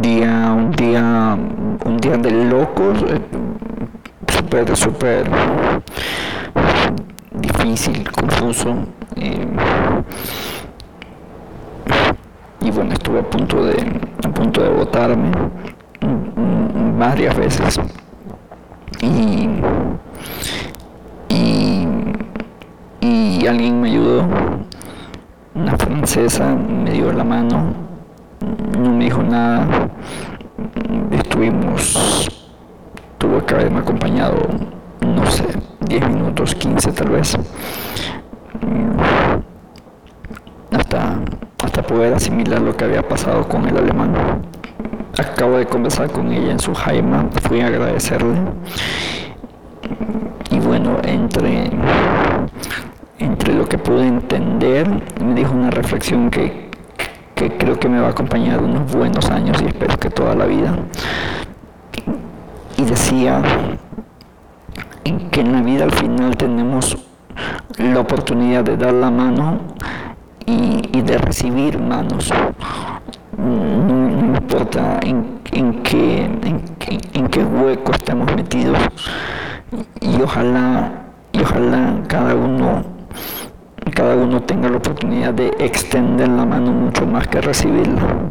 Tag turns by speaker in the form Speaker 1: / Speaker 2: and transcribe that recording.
Speaker 1: día, un día, un día de locos, eh, súper, súper difícil, confuso. Y bueno, estuve a punto de, a punto de votarme varias veces. Y, y alguien me ayudó, una francesa me dio la mano, no me dijo nada, estuvimos, tuvo que haberme acompañado, no sé, 10 minutos, 15 tal vez, hasta, hasta poder asimilar lo que había pasado con el alemán. Acabo de conversar con ella en su jaima, fui a agradecerle. Y bueno, entre, entre lo que pude entender, me dijo una reflexión que, que creo que me va a acompañar unos buenos años y espero que toda la vida. Y decía que en la vida al final tenemos la oportunidad de dar la mano y, de recibir manos. No, importa en, en, qué, en, qué hueco estemos metidos y ojalá, y ojalá cada uno, cada uno tenga la oportunidad de extender la mano mucho más que recibirla.